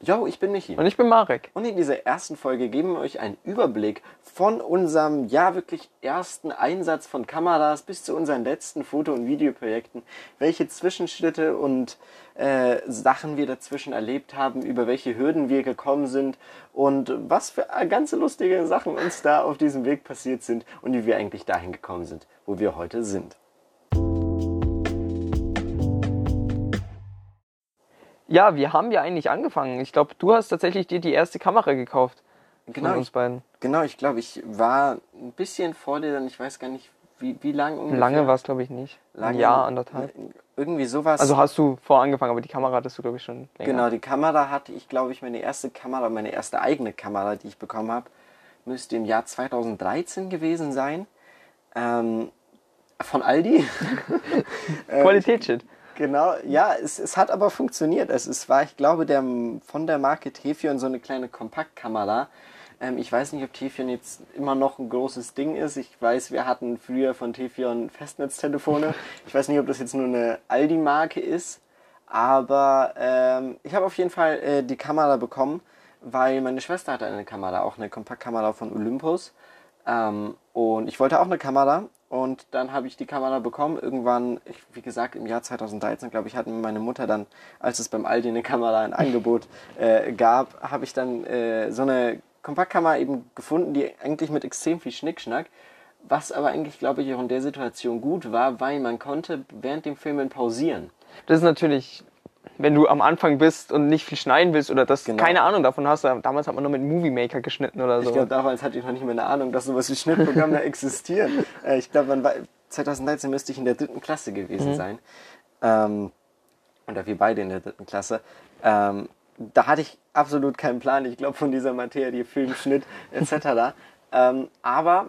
Jo, ich bin Michi. Und ich bin Marek. Und in dieser ersten Folge geben wir euch einen Überblick von unserem, ja, wirklich ersten Einsatz von Kameras bis zu unseren letzten Foto- und Videoprojekten. Welche Zwischenschritte und äh, Sachen wir dazwischen erlebt haben, über welche Hürden wir gekommen sind und was für ganze lustige Sachen uns da auf diesem Weg passiert sind und wie wir eigentlich dahin gekommen sind, wo wir heute sind. Ja, wir haben ja eigentlich angefangen. Ich glaube, du hast tatsächlich dir die erste Kamera gekauft. Genau, von uns ich, beiden. genau, ich glaube, ich war ein bisschen vor dir, dann ich weiß gar nicht, wie, wie lang ungefähr. Lange war es, glaube ich, nicht. Lange, Ein Jahr, anderthalb. Irgendwie sowas. Also hast du vor angefangen, aber die Kamera hattest du, glaube ich, schon länger. Genau, die Kamera hatte ich, glaube ich, meine erste Kamera, meine erste eigene Kamera, die ich bekommen habe, müsste im Jahr 2013 gewesen sein. Ähm, von Aldi. Ähm, Qualitätsshit. Genau, ja, es, es hat aber funktioniert. Es, es war, ich glaube, der, von der Marke Tefion so eine kleine Kompaktkamera. Ähm, ich weiß nicht, ob Tefion jetzt immer noch ein großes Ding ist. Ich weiß, wir hatten früher von Tefion Festnetztelefone. Ich weiß nicht, ob das jetzt nur eine Aldi-Marke ist. Aber ähm, ich habe auf jeden Fall äh, die Kamera bekommen, weil meine Schwester hatte eine Kamera, auch eine Kompaktkamera von Olympus. Ähm, und ich wollte auch eine Kamera und dann habe ich die Kamera bekommen. Irgendwann, ich, wie gesagt, im Jahr 2013, glaube ich, hat mir meine Mutter dann, als es beim Aldi eine Kamera ein Angebot äh, gab, habe ich dann äh, so eine Kompaktkamera eben gefunden, die eigentlich mit extrem viel Schnickschnack, was aber eigentlich, glaube ich, auch in der Situation gut war, weil man konnte während dem Filmen pausieren. Das ist natürlich, wenn du am Anfang bist und nicht viel schneiden willst oder das Genau. keine Ahnung davon hast. Damals hat man noch mit Movie Maker geschnitten oder so. Ich glaube, damals hatte ich noch nicht mehr eine Ahnung, dass sowas wie Schnittprogramme existieren. Äh, ich glaube, man war 2013 müsste ich in der dritten Klasse gewesen sein. Ähm, oder wir beide in der dritten Klasse. Ähm, da hatte ich absolut keinen Plan, ich glaube, von dieser Materie, Film, Schnitt etc. ähm, aber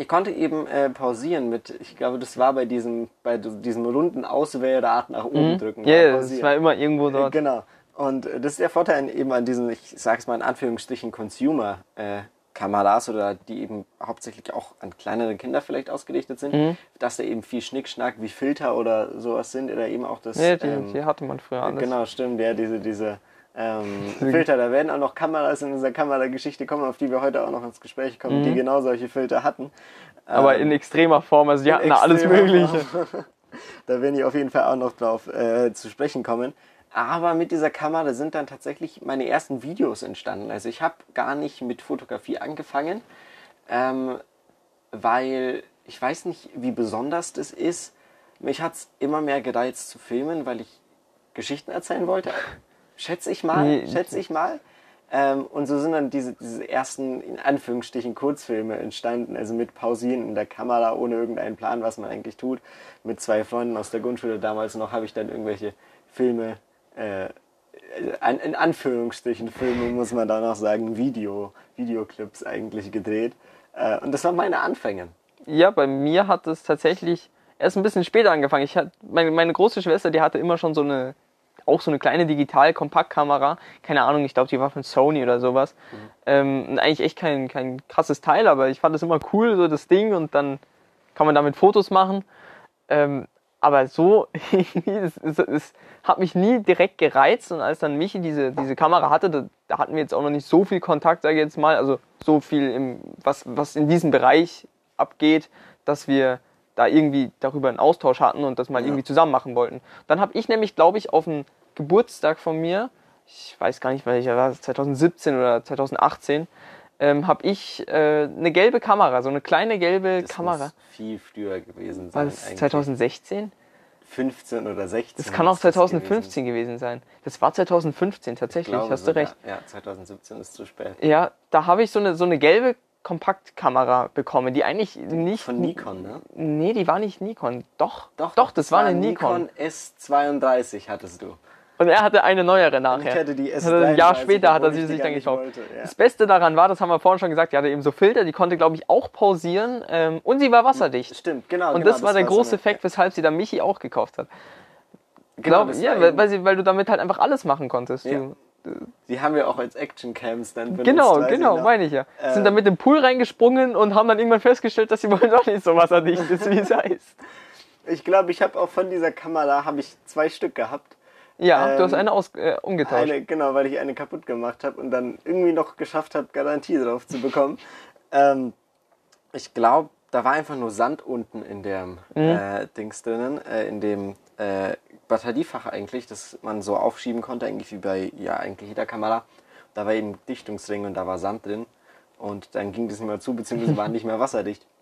ich konnte eben äh, pausieren mit, ich glaube, das war bei diesem, bei diesem runden Auswählrad nach oben drücken. Mhm. Ja, Ja, das pausieren. war immer irgendwo Äh, dort. Genau. Und äh, das ist der Vorteil eben an diesen, ich sag's mal in Anführungsstrichen, Consumer-Kameras oder die eben hauptsächlich auch an kleinere Kinder vielleicht ausgerichtet sind, Mhm. dass da eben viel Schnickschnack wie Filter oder sowas sind oder eben auch das. Ja, die, ähm, die hatte man früher alles. Genau, stimmt, ja, diese, diese ähm, Filter. Da werden auch noch Kameras in unserer Kamerageschichte kommen, auf die wir heute auch noch ins Gespräch kommen, die genau solche Filter hatten. Aber Ähm, in extremer Form, also die hatten da alles Mögliche. Form. da werden die auf jeden Fall auch noch drauf äh, zu sprechen kommen. Aber mit dieser Kamera sind dann tatsächlich meine ersten Videos entstanden. Also ich habe gar nicht mit Fotografie angefangen, ähm, weil ich weiß nicht, wie besonders das ist. Mich hat es immer mehr gereizt zu filmen, weil ich Geschichten erzählen wollte. Schätze ich mal, Nee. schätze ich mal. Ähm, und so sind dann diese, diese ersten, in Anführungsstrichen, Kurzfilme entstanden. Also mit Pausieren in der Kamera, ohne irgendeinen Plan, was man eigentlich tut. Mit zwei Freunden aus der Grundschule damals noch habe ich dann irgendwelche Filme, äh, in Anführungsstrichen Filme, muss man da noch sagen, Video, Videoclips eigentlich gedreht. Äh, und das waren meine Anfänge. Ja, bei mir hat es tatsächlich erst ein bisschen später angefangen. Ich hatte, meine, meine große Schwester, die hatte immer schon so eine, auch so eine kleine Digital-Kompaktkamera. Keine Ahnung, ich glaube, die war von Sony oder sowas. Ähm, und eigentlich echt kein, kein krasses Teil, aber ich fand es immer cool, so das Ding, und dann kann man damit Fotos machen. Ähm, aber so, es, es, es hat mich nie direkt gereizt und als dann Michi diese, diese Kamera hatte, da, da hatten wir jetzt auch noch nicht so viel Kontakt, sage ich jetzt mal, also so viel, im, was, was in diesem Bereich abgeht, dass wir da irgendwie darüber einen Austausch hatten und das mal Ja. irgendwie zusammen machen wollten. Dann habe ich nämlich, glaube ich, auf einen Geburtstag von mir, ich weiß gar nicht, welcher war, es, 2017 oder 2018, ähm, habe ich äh, eine gelbe Kamera, so eine kleine gelbe Das Kamera. muss viel früher gewesen War sein. das eigentlich. 2016? 15 oder 16. Das kann auch muss das 2015 gewesen sein. Das war 2015 tatsächlich, Glaube hast du recht. Ja, 2017 ist zu spät. Ja, da habe ich so eine, so eine gelbe Kompaktkamera bekommen, die eigentlich nicht. Von Nikon, ne? Nee, die war nicht Nikon. Doch, doch, das war eine Nikon. S32 hattest du. Und er hatte eine neuere nachher. ich hatte die Also ein Jahr S33, später hat er sie sich dann gekauft. wollte, ja. Das Beste daran war, das haben wir vorhin schon gesagt, die hatte eben so Filter, die konnte, glaube ich, auch pausieren und und sie war wasserdicht. Stimmt, genau. Und genau, das war der große Effekt, weshalb sie dann Michi auch gekauft hat. Genau, Glaub, das ja, weil, weil, sie, weil du damit halt einfach alles machen konntest. Ja. Du, Die haben wir auch als Actioncams dann benutzt. genau, genau, noch. meine ich ja. Äh, Sind dann mit dem Pool reingesprungen und haben dann irgendwann festgestellt, dass sie wohl doch nicht so wasserdicht ist, wie es heißt. Ich glaube, ich habe auch von dieser Kamera habe ich zwei Stück gehabt. Ja, du hast Ähm, eine aus, äh, umgetauscht. Eine, genau, weil ich eine kaputt gemacht habe und dann irgendwie noch geschafft habe, Garantie drauf zu bekommen. ähm, ich glaube, da war einfach nur Sand unten in dem Mhm. äh, Dings drinnen, äh, in dem äh, Batteriefach eigentlich, das man so aufschieben konnte, eigentlich wie bei ja eigentlich jeder Kamera. Da war eben Dichtungsring und da war Sand drin und dann ging das nicht mehr zu, beziehungsweise war nicht mehr wasserdicht.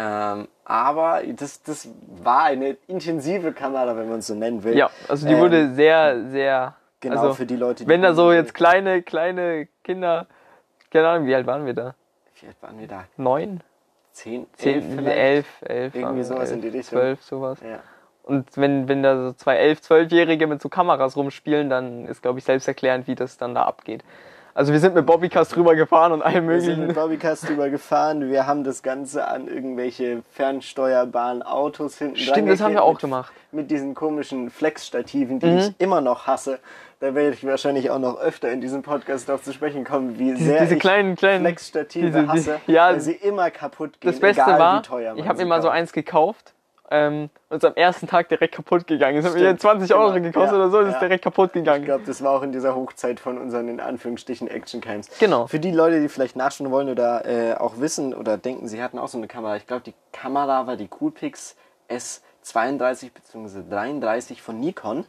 Ähm, aber das, das war eine intensive Kamera, wenn man es so nennen will. Ja, also die Ähm, wurde sehr, sehr. Genau, also, für die Leute, die Wenn da so jetzt kleine, kleine Kinder, keine Ahnung, wie alt waren wir da? Wie alt waren wir da? Neun? Zehn? Zehn, elf elf, elf, Irgendwie sowas in die elf, Richtung. zwölf, sowas. Ja. Und wenn, wenn da so zwei elf, zwölfjährige mit so Kameras rumspielen, dann ist, glaube ich, selbsterklärend, wie das dann da abgeht. Also wir sind mit Bobbycars drüber gefahren und allem Wir sind mit möglichen. Bobbycast drüber gefahren. Wir haben das Ganze an irgendwelche fernsteuerbaren Autos hinten Stimmt, das haben wir auch mit, gemacht. Mit diesen komischen Flex-Stativen, die Mhm. ich immer noch hasse. Da werde ich wahrscheinlich auch noch öfter in diesem Podcast darauf zu sprechen kommen, wie sehr diese ich kleinen, kleinen- Flex-Stative diese- die- hasse, ja, weil sie immer kaputt gehen, Das Beste egal war, wie teuer man ich habe mir mal so eins gekauft ähm, und ist am ersten Tag direkt kaputt gegangen. Es hat mir Stimmt, 20 Euro genau, gekostet ja, oder so, ist ja. direkt kaputt Ich gegangen. glaube, das war auch in dieser Hochzeit von unseren in Anführungsstrichen Actioncams. Genau. Für die Leute, die vielleicht nachschauen wollen oder äh, auch wissen oder denken, sie hatten auch so eine Kamera. Ich glaube, die Kamera war die Coolpix S32 bzw. 33 von Nikon.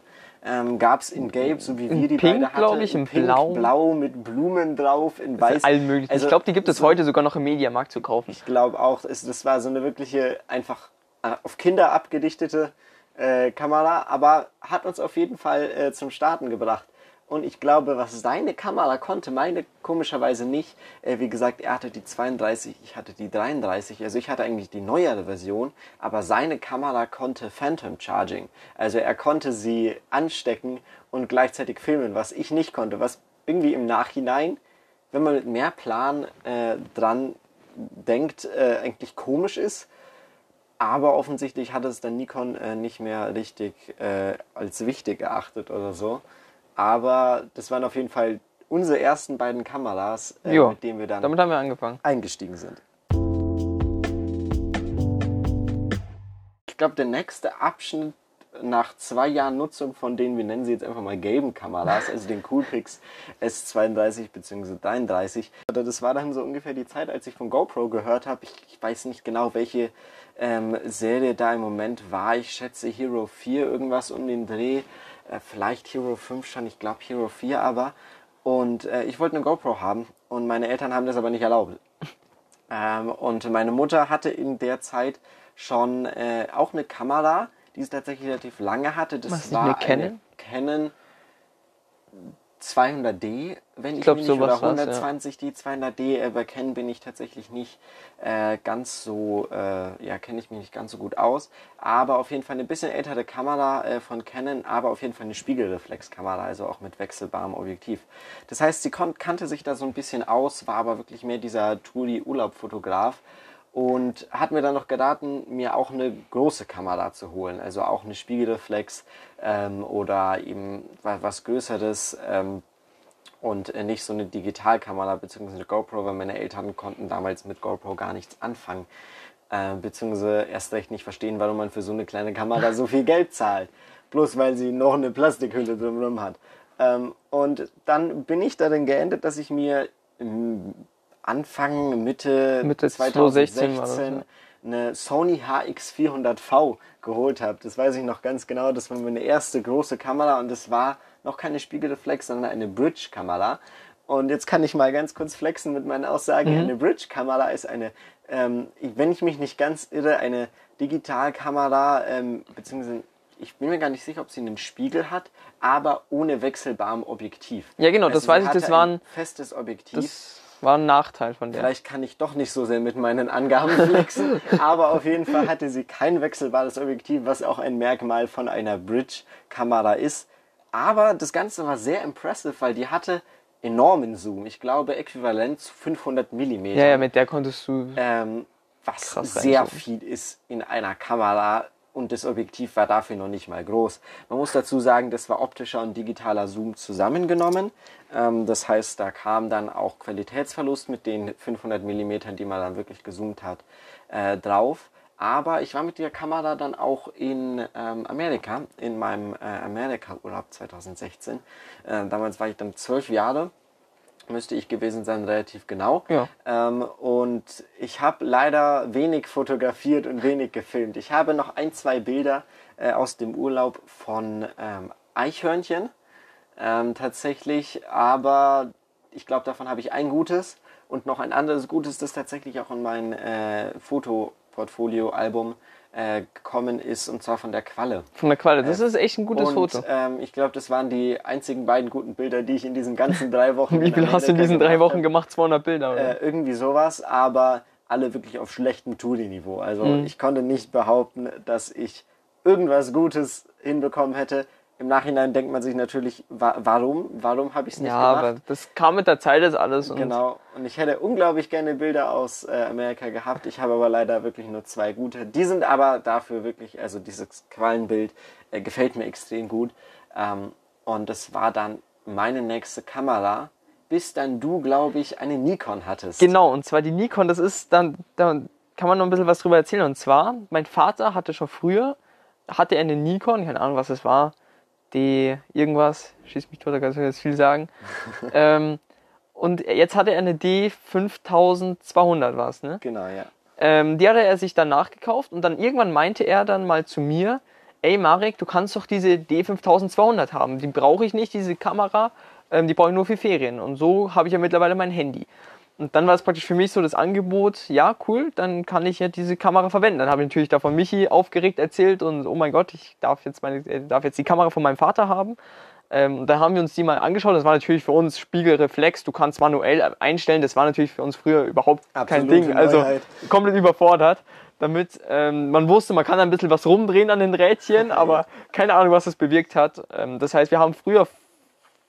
Ähm, Gab es in Gelb, so wie wir die Pink, beide hatten. ich, in Pink, Blau. Blau mit Blumen drauf, in Weiß. Allen möglichen. Also, ich glaube, die gibt es so- heute sogar noch im Mediamarkt zu kaufen. ich glaube auch, es, das war so eine wirkliche, einfach auf Kinder abgedichtete äh, Kamera, aber hat uns auf jeden Fall äh, zum Starten gebracht. Und ich glaube, was seine Kamera konnte, meine komischerweise nicht. Äh, wie gesagt, er hatte die 32, ich hatte die 33. Also ich hatte eigentlich die neuere Version, aber seine Kamera konnte Phantom Charging. Also er konnte sie anstecken und gleichzeitig filmen, was ich nicht konnte. Was irgendwie im Nachhinein, wenn man mit mehr Plan äh, dran denkt, äh, eigentlich komisch ist. Aber offensichtlich hat es dann Nikon äh, nicht mehr richtig äh, als wichtig erachtet oder so. Aber das waren auf jeden Fall unsere ersten beiden Kameras, äh, Jo, mit denen wir dann Damit haben wir angefangen. eingestiegen sind. Ich glaube, der nächste Abschnitt nach zwei Jahren Nutzung von den, wir nennen sie jetzt einfach mal gelben Kameras, also den Coolpix S32 bzw. 33. Oder Das war dann so ungefähr die Zeit, als ich von GoPro gehört habe. Ich, ich weiß nicht genau, welche ähm, Serie da im Moment war. Ich schätze Hero 4, irgendwas um den Dreh. Äh, vielleicht Hero 5 schon, ich glaube Hero 4 aber. Und äh, ich wollte eine GoPro haben und meine Eltern haben das aber nicht erlaubt. Ähm, und meine Mutter hatte in der Zeit schon äh, auch eine Kamera, die es tatsächlich relativ lange hatte. Das Was, war eine eine Canon 200D, wenn ich, glaub, mich nicht, oder war's, ja. 120 D 200D. Äh, bei Canon bin ich tatsächlich nicht äh, ganz so, äh, ja, kenne ich mich nicht ganz so gut aus. Aber auf jeden Fall eine bisschen ältere Kamera äh, von Canon, aber auf jeden Fall eine Spiegelreflexkamera, also auch mit wechselbarem Objektiv. Das heißt, sie kon kannte sich da so ein bisschen aus, war aber wirklich mehr dieser Touri-Urlaubfotograf und hat mir dann noch geraten, mir auch eine große Kamera zu holen, also auch eine Spiegelreflex ähm, oder eben wa- was Größeres ähm, und äh, nicht so eine Digitalkamera bzw. eine GoPro, weil meine Eltern konnten damals mit GoPro gar nichts anfangen, äh, beziehungsweise erst recht nicht verstehen, warum man für so eine kleine Kamera so viel Geld zahlt, bloß weil sie noch eine Plastikhülle drumherum hat. Ähm, und dann bin ich darin geendet, dass ich mir im Anfang, Mitte, Mitte 2016 2016 war das, ja. eine Sony HX400V geholt habe. Das weiß ich noch ganz genau. Das war meine erste große Kamera und das war noch keine Spiegelreflex, sondern eine Bridge-Kamera. Und jetzt kann ich mal ganz kurz flexen mit meinen Aussagen. Mhm. Eine Bridge-Kamera ist eine, ähm, wenn ich mich nicht ganz irre, eine Digitalkamera, ähm, beziehungsweise ich bin mir gar nicht sicher, ob sie einen Spiegel hat, aber ohne wechselbarem Objektiv. Ja, genau, das sie weiß ich, das war ein- festes Objektiv. War ein Nachteil von der. Vielleicht kann ich doch nicht so sehr mit meinen Angaben flexen, aber auf jeden Fall hatte sie kein wechselbares Objektiv, was auch ein Merkmal von einer Bridge-Kamera ist. Aber das Ganze war sehr impressive, weil die hatte enormen Zoom. Ich glaube, äquivalent zu 500 mm. Ja, ja, mit der konntest du. ähm, was sehr viel ist in einer Kamera und das Objektiv war dafür noch nicht mal groß. Man muss dazu sagen, das war optischer und digitaler Zoom zusammengenommen. Ähm, das heißt, da kam dann auch Qualitätsverlust mit den 500 mm, die man dann wirklich gezoomt hat, äh, drauf. Aber ich war mit der Kamera dann auch in ähm, Amerika, in meinem äh, Amerika-Urlaub 2016. Äh, damals war ich dann zwölf Jahre, müsste ich gewesen sein, relativ genau. Ja. Ähm, und ich habe leider wenig fotografiert und wenig gefilmt. Ich habe noch ein, zwei Bilder äh, aus dem Urlaub von ähm, Eichhörnchen ähm, tatsächlich, aber ich glaube, davon habe ich ein gutes und noch ein anderes gutes, das tatsächlich auch in mein äh, Fotoportfolio-Album äh, gekommen ist, und zwar von der Qualle. Von der Qualle. Das ist echt ein gutes Äh, und, Foto. Ähm, ich glaube, das waren die einzigen beiden guten Bilder, die ich in diesen ganzen drei Wochen. Wie viel hast du in diesen drei gemacht Wochen gemacht? 200 Bilder, oder? Äh, irgendwie sowas, aber alle wirklich auf schlechtem Tuli-Niveau. Also Mhm. ich konnte nicht behaupten, dass ich irgendwas Gutes hinbekommen hätte. Im Nachhinein denkt man sich natürlich, wa warum? Warum habe ich es nicht ja, gemacht? aber das kam mit der Zeit jetzt alles. Und Genau. Und ich hätte unglaublich gerne Bilder aus äh, Amerika gehabt. Ich habe aber leider wirklich nur zwei gute. Die sind aber dafür wirklich, also dieses Quallenbild äh, gefällt mir extrem gut. Ähm, und das war dann meine nächste Kamera, bis dann du, glaube ich, eine Nikon hattest. Genau, und zwar die Nikon, das ist dann, da kann man noch ein bisschen was drüber erzählen. Und zwar, mein Vater hatte schon früher, hatte er eine Nikon, keine Ahnung, was es war, die irgendwas, schieß mich tot, da kann ich jetzt viel sagen. ähm, und jetzt hatte er eine D5200 was, ne? Genau, ja. Ähm, die hatte er sich dann nachgekauft und dann irgendwann meinte er dann mal zu mir, ey Marek, du kannst doch diese D5200 haben, die brauche ich nicht, diese Kamera, ähm, die brauche ich nur für Ferien. Und so habe ich ja mittlerweile mein Handy. Und dann war es praktisch für mich so das Angebot, ja cool, dann kann ich ja diese Kamera verwenden. Dann habe ich natürlich davon Michi aufgeregt erzählt und oh mein Gott, ich darf jetzt, meine, äh, darf jetzt die Kamera von meinem Vater haben. Ähm, und dann haben wir uns die mal angeschaut. Das war natürlich für uns Spiegelreflex. Du kannst manuell einstellen. Das war natürlich für uns früher überhaupt kein Absolute Ding. Also Neuheit. komplett überfordert. Damit ähm, man wusste, man kann ein bisschen was rumdrehen an den Rädchen, aber keine Ahnung, was das bewirkt hat. Ähm, das heißt, wir haben früher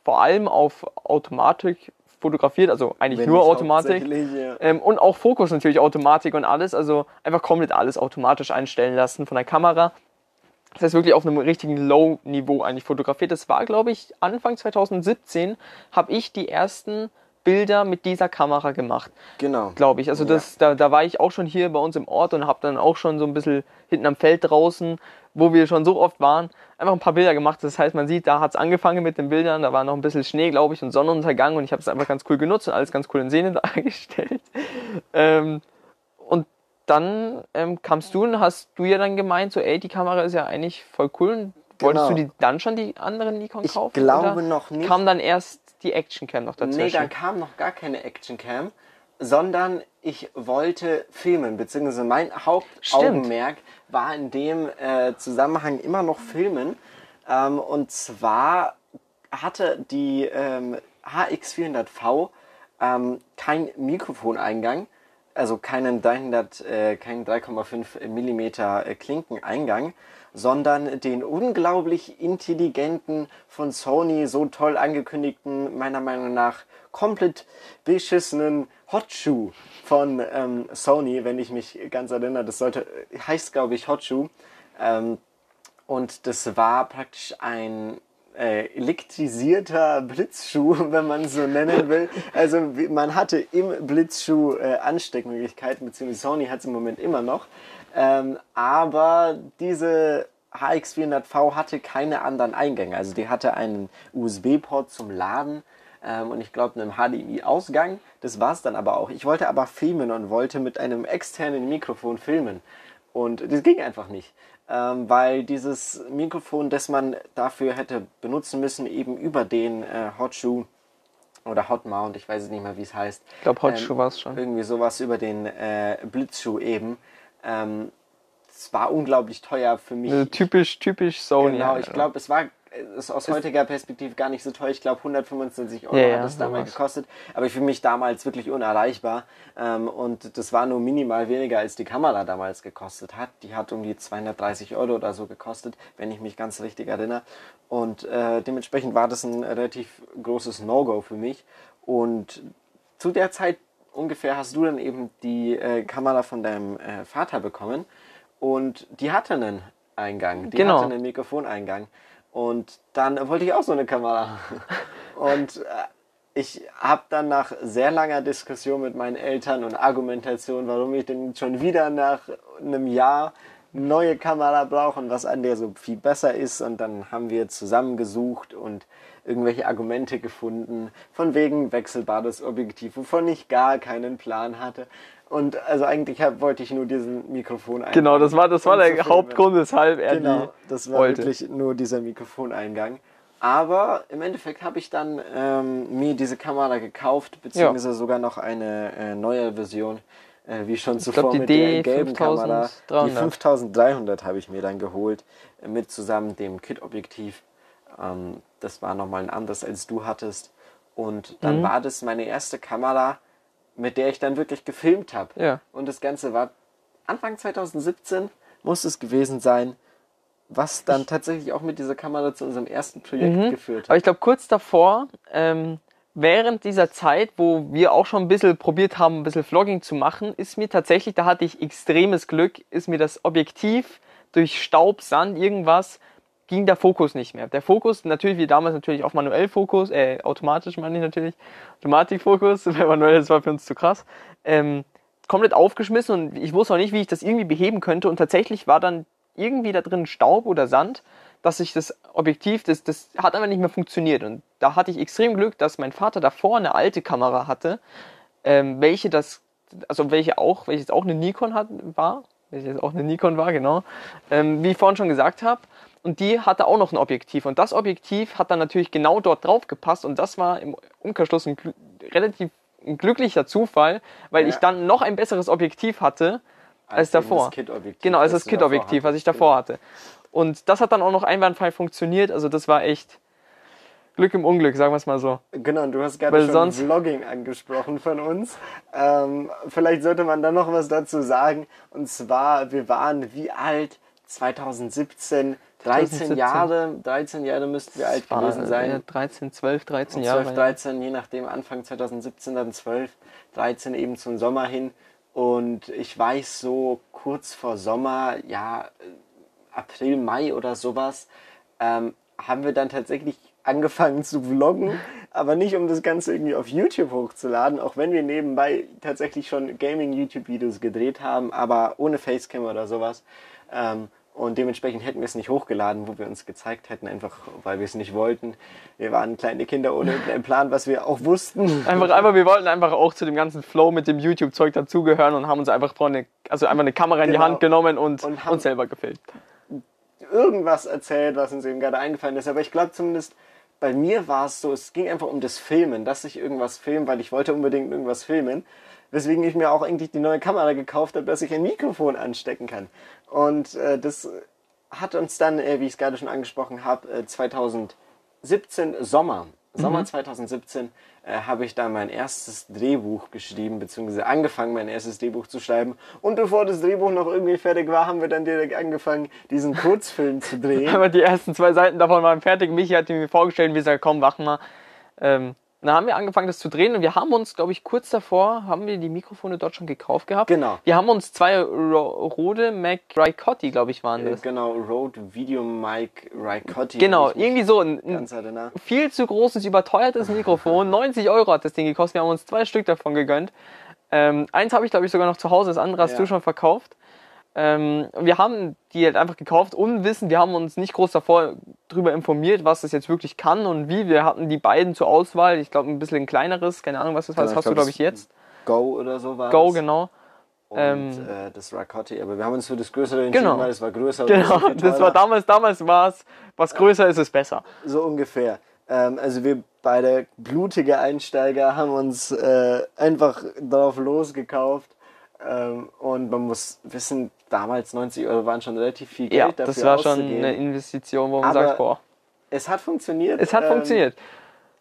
vor allem auf Automatik fotografiert, also eigentlich Wenn nur Automatik. ja. Ähm, und auch Fokus natürlich Automatik und alles. Also einfach komplett alles automatisch einstellen lassen von der Kamera. Das heißt wirklich auf einem richtigen Low-Niveau eigentlich fotografiert. Das war, glaube ich, Anfang 2017 habe ich die ersten Bilder mit dieser Kamera gemacht, Genau. glaube ich. Also das, da, da war ich auch schon hier bei uns im Ort und habe dann auch schon so ein bisschen hinten am Feld draußen, wo wir schon so oft waren, einfach ein paar Bilder gemacht. Das heißt, man sieht, da hat es angefangen mit den Bildern, da war noch ein bisschen Schnee, glaube ich, und Sonnenuntergang und ich habe es einfach ganz cool genutzt und alles ganz cool in Szene dargestellt. Ähm, und dann ähm, kamst du und hast du ja dann gemeint, so ey, die Kamera ist ja eigentlich voll cool. Und wolltest Genau. du die dann schon die anderen Nikon Ich kaufen? glaube oder noch nicht. Kam dann erst die Actioncam noch dazwischen? Nee, da kam noch gar keine Actioncam, sondern ich wollte filmen, beziehungsweise mein Hauptaugenmerk war in dem äh, Zusammenhang immer noch filmen. Ähm, und zwar hatte die ähm, HX400V ähm, kein Mikrofoneingang, also keinen 300, äh, keinen 3,5 mm äh, Klinkeneingang, sondern den unglaublich intelligenten, von Sony so toll angekündigten, meiner Meinung nach komplett beschissenen Hotshoe von ähm, Sony, wenn ich mich ganz erinnere. Das sollte, heißt glaube ich Hotshoe. Ähm, und das war praktisch ein äh, elektrisierter Blitzschuh, wenn man so nennen will. Also man hatte im Blitzschuh äh, Ansteckmöglichkeiten, beziehungsweise Sony hat es im Moment immer noch. Ähm, aber diese HX400V hatte keine anderen Eingänge. Also die hatte einen USB-Port zum Laden ähm, und ich glaube einen HDMI-Ausgang. Das war es dann aber auch. Ich wollte aber filmen und wollte mit einem externen Mikrofon filmen. Und das ging einfach nicht. Ähm, weil dieses Mikrofon, das man dafür hätte benutzen müssen, eben über den äh, Hotshoe oder Hot Mount, ich weiß nicht mehr, wie es heißt. Ich glaube, Hotshoe war es schon. Irgendwie sowas über den äh, Blitzschuh eben. Ähm, es war unglaublich teuer für mich. Also typisch, typisch Sony. Genau, halt, ich glaube, es war ist aus heutiger Perspektive gar nicht so teuer. Ich glaube, 125 Euro Ja, ja, hat es damals sowas. gekostet. Aber für mich damals wirklich unerreichbar. Ähm, und das war nur minimal weniger, als die Kamera damals gekostet hat. Die hat um die 230 Euro oder so gekostet, wenn ich mich ganz richtig erinnere. Und äh, dementsprechend war das ein relativ großes No-Go für mich. Und zu der Zeit ungefähr hast du dann eben die äh, Kamera von deinem äh, Vater bekommen und die hatte einen Eingang, die Genau. hatte einen Mikrofoneingang und dann wollte ich auch so eine Kamera und äh, ich habe dann nach sehr langer Diskussion mit meinen Eltern und Argumentation, warum ich denn schon wieder nach einem Jahr eine neue Kamera brauche und was an der so viel besser ist. Und dann haben wir zusammengesucht und irgendwelche Argumente gefunden, von wegen wechselbares Objektiv, wovon ich gar keinen Plan hatte. Und also eigentlich wollte ich nur diesen Mikrofoneingang. Genau, das war, das war der. Hauptgrund, weshalb er Genau, das war wollte. wirklich nur dieser Mikrofoneingang. Aber im Endeffekt habe ich dann ähm, mir diese Kamera gekauft, beziehungsweise sogar noch eine äh, neue Version, äh, wie schon zuvor die mit der gelben Kamera. Die 5300. 5300 habe ich mir dann geholt, äh, mit zusammen dem Kit-Objektiv. Ähm, das war nochmal ein anderes, als du hattest. Und dann Mhm. war das meine erste Kamera, mit der ich dann wirklich gefilmt habe. Ja. Und das Ganze war Anfang 2017, muss es gewesen sein, was dann tatsächlich auch mit dieser Kamera zu unserem ersten Projekt geführt Aber hat. ich glaube, kurz davor, ähm, während dieser Zeit, wo wir auch schon ein bisschen probiert haben, ein bisschen Vlogging zu machen, ist mir tatsächlich, da hatte ich extremes Glück, ist mir das Objektiv durch Staub, Sand, irgendwas, ging der Fokus nicht mehr. Der Fokus, natürlich wie damals natürlich auf manuell Fokus, äh, automatisch meine ich natürlich, Automatikfokus, weil manuell, das war für uns zu krass, ähm, komplett aufgeschmissen und ich wusste auch nicht, wie ich das irgendwie beheben könnte und tatsächlich war dann irgendwie da drin Staub oder Sand, dass sich das Objektiv, das, das hat einfach nicht mehr funktioniert. Und da hatte ich extrem Glück, dass mein Vater davor eine alte Kamera hatte, ähm, welche das, also welche auch, welches auch eine Nikon hat, war, welches auch eine Nikon war, genau, ähm, wie ich vorhin schon gesagt habe. Und die hatte auch noch ein Objektiv. Und das Objektiv hat dann natürlich genau dort drauf gepasst. Und das war im Umkehrschluss ein relativ ein glücklicher Zufall, weil Ja. ich dann noch ein besseres Objektiv hatte als, eben davor. Genau, als das Kit-Objektiv, was ich davor hatte. Und das hat dann auch noch einwandfrei funktioniert. Also das war echt Glück im Unglück, sagen wir es mal so. Genau, und du hast gerade Weil schon sonst- Vlogging angesprochen von uns. Ähm, vielleicht sollte man dann noch was dazu sagen. Und zwar, wir waren wie alt? 2017, 13 2017. Jahre, 13 Jahre müssten wir alt gewesen sein. 13, 12, 13 12, Jahre. 13, je nachdem, Anfang 2017, dann 12, 13 eben zum Sommer hin. Und ich weiß, so kurz vor Sommer, ja, April, Mai oder sowas, ähm, haben wir dann tatsächlich angefangen zu vloggen, aber nicht um das Ganze irgendwie auf YouTube hochzuladen, auch wenn wir nebenbei tatsächlich schon Gaming-YouTube-Videos gedreht haben, aber ohne Facecam oder sowas. Ähm, und dementsprechend hätten wir es nicht hochgeladen, wo wir uns gezeigt hätten, einfach weil wir es nicht wollten. Wir waren kleine Kinder ohne einen Plan, was wir auch wussten. Einfach, einfach, wir wollten einfach auch zu dem ganzen Flow mit dem YouTube-Zeug dazugehören und haben uns einfach vorne, also einfach eine Kamera in die Genau. Hand genommen und, Und haben- uns selber gefilmt. irgendwas erzählt, was uns eben gerade eingefallen ist. Aber ich glaube zumindest, bei mir war es so, es ging einfach um das Filmen, dass ich irgendwas filme, weil ich wollte unbedingt irgendwas filmen. Weswegen ich mir auch eigentlich die neue Kamera gekauft habe, dass ich ein Mikrofon anstecken kann. Und äh, das hat uns dann, äh, wie ich es gerade schon angesprochen habe, äh, 2017 Sommer, Sommer 2017, äh, habe ich da mein erstes Drehbuch geschrieben, beziehungsweise angefangen, mein erstes Drehbuch zu schreiben. Und bevor das Drehbuch noch irgendwie fertig war, haben wir dann direkt angefangen, diesen Kurzfilm zu drehen. Aber die ersten zwei Seiten davon waren fertig. Michi hat mir vorgestellt wir gesagt, komm, machen wir. Ähm, dann haben wir angefangen, das zu drehen und wir haben uns, glaube ich, kurz davor, haben wir die Mikrofone dort schon gekauft gehabt. Genau. Wir haben uns zwei Ro Rode Mac Ricotti, glaube ich, waren Äh, das. Genau, Rode Video Mic Ricotti. Genau, irgendwie so ein, ein viel zu großes, überteuertes Mikrofon. 90 Euro hat das Ding gekostet. Wir haben uns zwei Stück davon gegönnt. Ähm, eins habe ich, glaube ich, sogar noch zu Hause, das andere hast Ja. du schon verkauft. Ähm, wir haben die halt einfach gekauft, unwissend. Wir haben uns nicht groß davor drüber informiert, was das jetzt wirklich kann und wie. Wir hatten die beiden zur Auswahl. Ich glaube, ein bisschen ein kleineres, keine Ahnung, was das war. Das Genau, ich hast du, glaub, glaube ich, jetzt. Go oder so war Go, das. genau. Und Ähm, äh, das Ricotti. Aber wir haben uns für das Größere entschieden, Genau. weil es war größer. Genau, das war damals, damals war es, was größer ist, ist besser. So ungefähr. Ähm, also wir beide blutige Einsteiger haben uns äh, einfach drauf losgekauft. Ähm, und man muss wissen, damals 90 Euro waren schon relativ viel Geld Ja, dafür das war schon eine Investition, wo man Aber sagt, boah, Es hat funktioniert. es hat Ähm, funktioniert.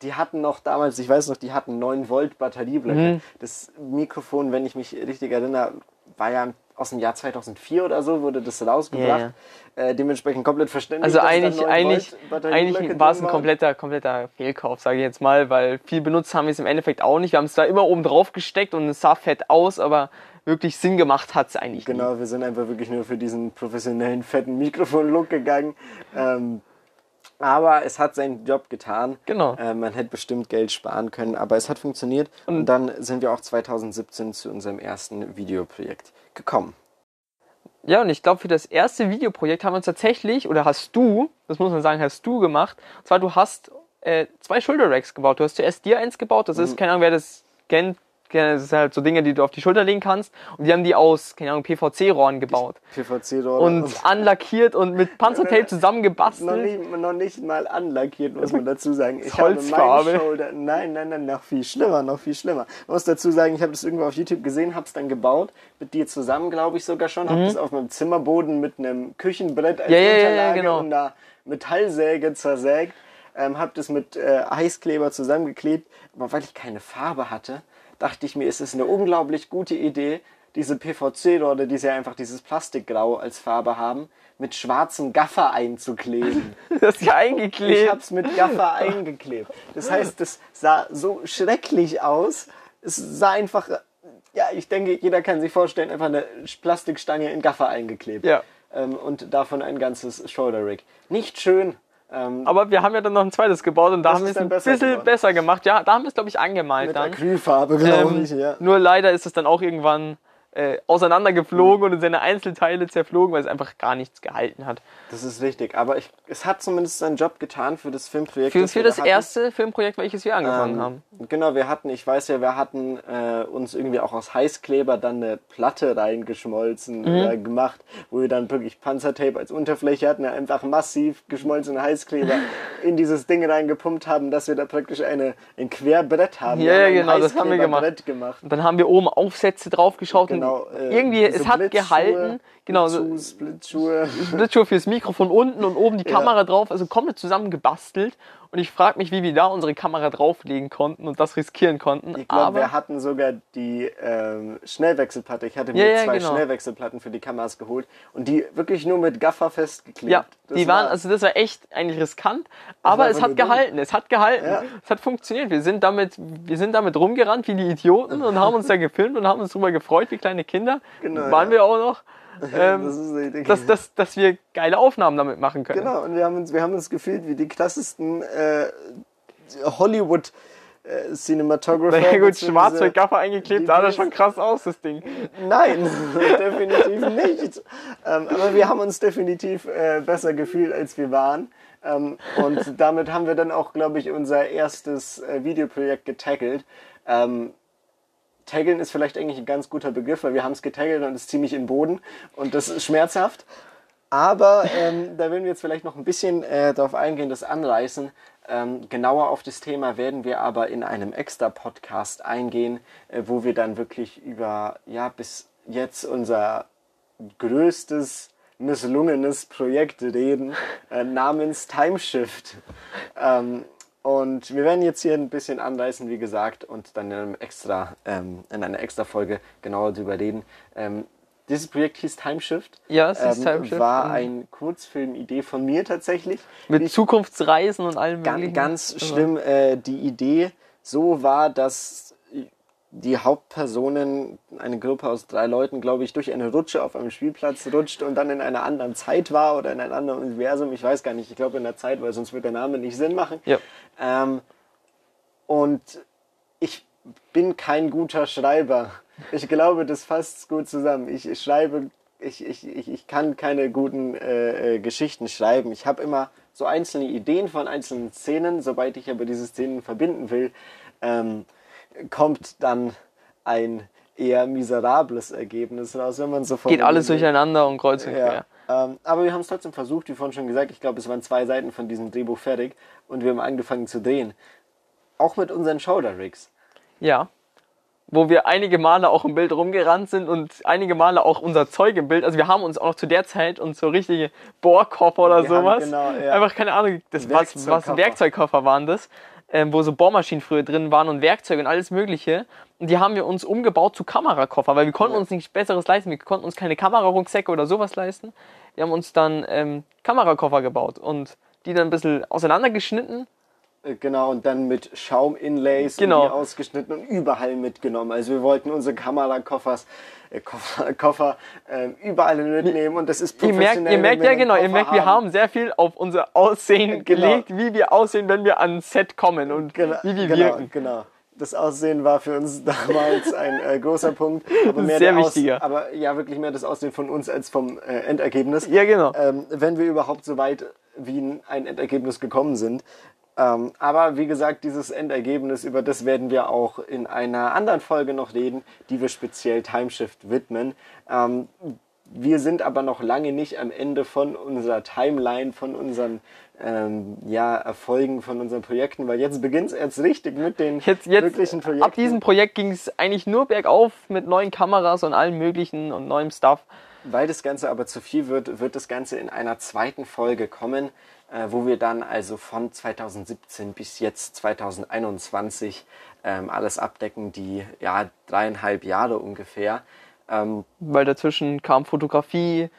Die hatten noch damals, ich weiß noch, die hatten 9 Volt Batterieblöcke. Mhm. Das Mikrofon, wenn ich mich richtig erinnere, war ja aus dem Jahr 2004 oder so, wurde das rausgebracht. Äh, dementsprechend komplett verständlich. Also eigentlich, 9 eigentlich, eigentlich war es ein kompletter, kompletter Fehlkauf, sage ich jetzt mal, weil viel benutzt haben wir es im Endeffekt auch nicht. Wir haben es da immer oben drauf gesteckt und es sah fett aus, aber wirklich Sinn gemacht hat es eigentlich nie. Genau, wir sind einfach wirklich nur für diesen professionellen, fetten Mikrofon-Look gegangen. Ähm, Aber es hat seinen Job getan. Genau. Äh, man hätte bestimmt Geld sparen können, aber es hat funktioniert. Und, dann sind wir auch 2017 zu unserem ersten Videoprojekt gekommen. Ja, und ich glaube, für das erste Videoprojekt haben wir uns tatsächlich, oder hast du, das muss man sagen, hast du gemacht. Und zwar, du hast äh, zwei Shoulder Racks gebaut. Du hast zuerst dir eins gebaut, das ist, keine Ahnung, wer das kennt, das sind halt so Dinge, die du auf die Schulter legen kannst. Und die haben die aus, keine Ahnung, PVC-Rohren gebaut. PVC-Rohren. Und anlackiert und mit Panzertape noch, zusammengebastelt. nicht, noch nicht mal anlackiert, muss man dazu sagen. Ich Holzfarbe. habe meine Shoulder, nein, nein, nein, noch viel schlimmer, noch viel schlimmer. Man muss dazu sagen, ich habe das irgendwo auf YouTube gesehen, habe es dann gebaut, mit dir zusammen, glaube ich sogar schon, habe das auf meinem Zimmerboden mit einem Küchenbrett als Mhm. Ja, ja, ja, ja, Unterlage genau. und einer Metallsäge zersägt. Ähm, habe das mit äh, Heißkleber zusammengeklebt, aber weil ich keine Farbe hatte, dachte ich mir, es ist eine unglaublich gute Idee, diese PVC-Rolle, die ja einfach dieses Plastikgrau als Farbe haben, mit schwarzem Gaffer einzukleben. Das ist ja Ich eingeklebt. hab's mit Gaffer eingeklebt. Das heißt, das sah so schrecklich aus. Es sah einfach, ja, ich denke, jeder kann sich vorstellen, einfach eine Plastikstange in Gaffer eingeklebt. Ja. Ähm, und davon ein ganzes Shoulder Rig. Nicht schön. Ähm, Aber wir haben ja dann noch ein zweites gebaut und da haben wir es ein besser bisschen geworden. besser gemacht. Ja, da haben wir es, glaube ich, angemalt mit dann. Acrylfarbe, glaube Ähm, ich, ja. Nur leider ist es dann auch irgendwann äh, auseinandergeflogen und in seine Einzelteile zerflogen, weil es einfach gar nichts gehalten hat. Das ist richtig. Aber ich, es hat zumindest seinen Job getan für das Filmprojekt. Für, das für das erste Filmprojekt, welches wir angefangen Ähm, haben. Genau, wir hatten, ich weiß ja, wir hatten äh, uns irgendwie auch aus Heißkleber dann eine Platte reingeschmolzen Mhm. oder gemacht, wo wir dann wirklich Panzertape als Unterfläche hatten, einfach massiv geschmolzene Heißkleber in dieses Ding reingepumpt haben, dass wir da praktisch eine, ein Querbrett haben. Ja, ein genau, das haben wir gemacht. Gemacht. Und dann haben wir oben Aufsätze draufgeschaut Genau, und äh, irgendwie, so es hat gehalten. Genau, so Splitschuhe. Splitschuhe fürs Mikrofon unten und oben die Kamera drauf, also komplett zusammen gebastelt. Und ich frage mich, wie wir da unsere Kamera drauflegen konnten und das riskieren konnten. Ich glaube, wir hatten sogar die ähm, Schnellwechselplatte. Ich hatte mir Ja, ja, zwei genau. Schnellwechselplatten für die Kameras geholt und die wirklich nur mit Gaffer festgeklebt. ja, Das die waren, war- also das war echt eigentlich riskant, aber es hat gehalten, es hat gehalten, Ja. es hat funktioniert. Wir sind damit, wir sind damit rumgerannt wie die Idioten und haben uns da gefilmt und haben uns darüber gefreut wie kleine Kinder. Genau, Waren wir auch noch, ähm, das ist dass, dass, dass wir geile Aufnahmen damit machen können. Genau, und wir haben uns, wir haben uns gefühlt wie die krassesten äh, Hollywood äh, Cinematographer. Na ja, gut, schwarz mit Gaffer eingeklebt, sah das schon krass aus, das Ding. Nein, definitiv nicht. Ähm, aber wir haben uns definitiv äh, besser gefühlt, als wir waren. Ähm, und damit haben wir dann auch, glaube ich, unser erstes äh, Videoprojekt getackelt. Ähm, Taggeln ist vielleicht eigentlich ein ganz guter Begriff, weil wir haben es getaggelt und es ist ziemlich in den Boden und das ist schmerzhaft. Aber ähm, da werden wir jetzt vielleicht noch ein bisschen äh, darauf eingehen, das anreißen. Ähm, genauer auf das Thema werden wir aber in einem extra Podcast eingehen, äh, wo wir dann wirklich über, ja, bis jetzt unser größtes misslungenes Projekt reden, äh, namens Timeshift. Ähm, und wir werden jetzt hier ein bisschen anreißen, wie gesagt, und dann in, extra, ähm, in einer extra Folge genauer darüber reden. Ähm, dieses Projekt hieß Timeshift. Ja, es hieß ähm, Timeshift. War Mhm. ein Kurzfilm-Idee von mir tatsächlich. Mit Ich- Zukunftsreisen und allem Ganz, möglichen. ganz Also, schlimm, äh, die Idee so war, dass die Hauptpersonen, eine Gruppe aus drei Leuten, glaube ich, durch eine Rutsche auf einem Spielplatz rutscht und dann in einer anderen Zeit war oder in einem anderen Universum. Ich weiß gar nicht, ich glaube in der Zeit, weil sonst wird der Name nicht Sinn machen. Ja. Ähm, und ich bin kein guter Schreiber. Ich glaube, das fasst gut zusammen. Ich, ich schreibe, ich, ich, ich, ich kann keine guten äh, äh, Geschichten schreiben. Ich habe immer so einzelne Ideen von einzelnen Szenen. Sobald ich aber diese Szenen verbinden will, ähm, kommt dann ein eher miserables Ergebnis raus, wenn man so Geht alles durcheinander und kreuz und quer. Ja. Ähm, aber wir haben es trotzdem versucht, wie vorhin schon gesagt. Ich glaube, es waren zwei Seiten von diesem Drehbuch fertig und wir haben angefangen zu drehen. Auch mit unseren Shoulder Rigs. Ja. Wo wir einige Male auch im Bild rumgerannt sind und einige Male auch unser Zeug im Bild. Also wir haben uns auch noch zu der Zeit uns so richtige Bohrkoffer oder Wir sowas. genau, ja. Einfach keine Ahnung, das was, was. Werkzeugkoffer waren das. Ähm, wo so Bohrmaschinen früher drin waren und Werkzeuge und alles mögliche. Und die haben wir uns umgebaut zu Kamerakoffer, weil wir konnten uns nichts Besseres leisten. Wir konnten uns keine Kamerarucksäcke oder sowas leisten. Wir haben uns dann ähm, Kamerakoffer gebaut und die dann ein bisschen auseinandergeschnitten Genau, und dann mit Schaum-Inlays Genau. ausgeschnitten und überall mitgenommen. Also wir wollten unsere Kamerakoffers, äh, Koffer, Koffer ähm, überall mitnehmen und das ist Ihr merkt, professionell. ihr merkt ja genau, ihr Koffer merkt, wir haben sehr viel auf unser Aussehen Genau. gelegt, wie wir aussehen, wenn wir ans Set kommen und Genau, wie wir genau, wirken. Genau. Das Aussehen war für uns damals ein äh, großer Punkt. Aber mehr Sehr wichtiger. aber ja, wirklich mehr das Aussehen von uns als vom äh, Endergebnis. Ja, genau. Ähm, wenn wir überhaupt so weit wie ein Endergebnis gekommen sind. Ähm, aber wie gesagt, dieses Endergebnis, über das werden wir auch in einer anderen Folge noch reden, die wir speziell Timeshift widmen. Ähm, wir sind aber noch lange nicht am Ende von unserer Timeline, von unseren ähm, ja, Erfolgen, von unseren Projekten, weil jetzt beginnt es erst richtig mit den Jetzt, jetzt wirklichen Projekten. ab diesem Projekt ging es eigentlich nur bergauf mit neuen Kameras und allem möglichen und neuem Stuff. Weil das Ganze aber zu viel wird, wird das Ganze in einer zweiten Folge kommen, äh, wo wir dann also von 2017 bis jetzt 2021 ähm, alles abdecken, die ja dreieinhalb Jahre ungefähr. Ähm, Weil dazwischen kam Fotografie,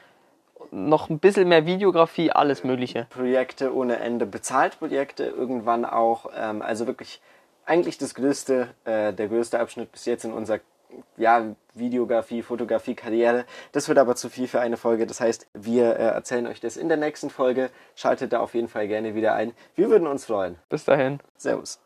noch ein bisschen mehr Videografie, alles Mögliche. Projekte ohne Ende, bezahlt Projekte irgendwann auch. Ähm, also wirklich eigentlich das größte, äh, der größte Abschnitt bis jetzt in unserer ja, Videografie, Fotografie, Karriere. Das wird aber zu viel für eine Folge. Das heißt, wir äh, erzählen euch das in der nächsten Folge. Schaltet da auf jeden Fall gerne wieder ein. Wir würden uns freuen. Bis dahin. Servus.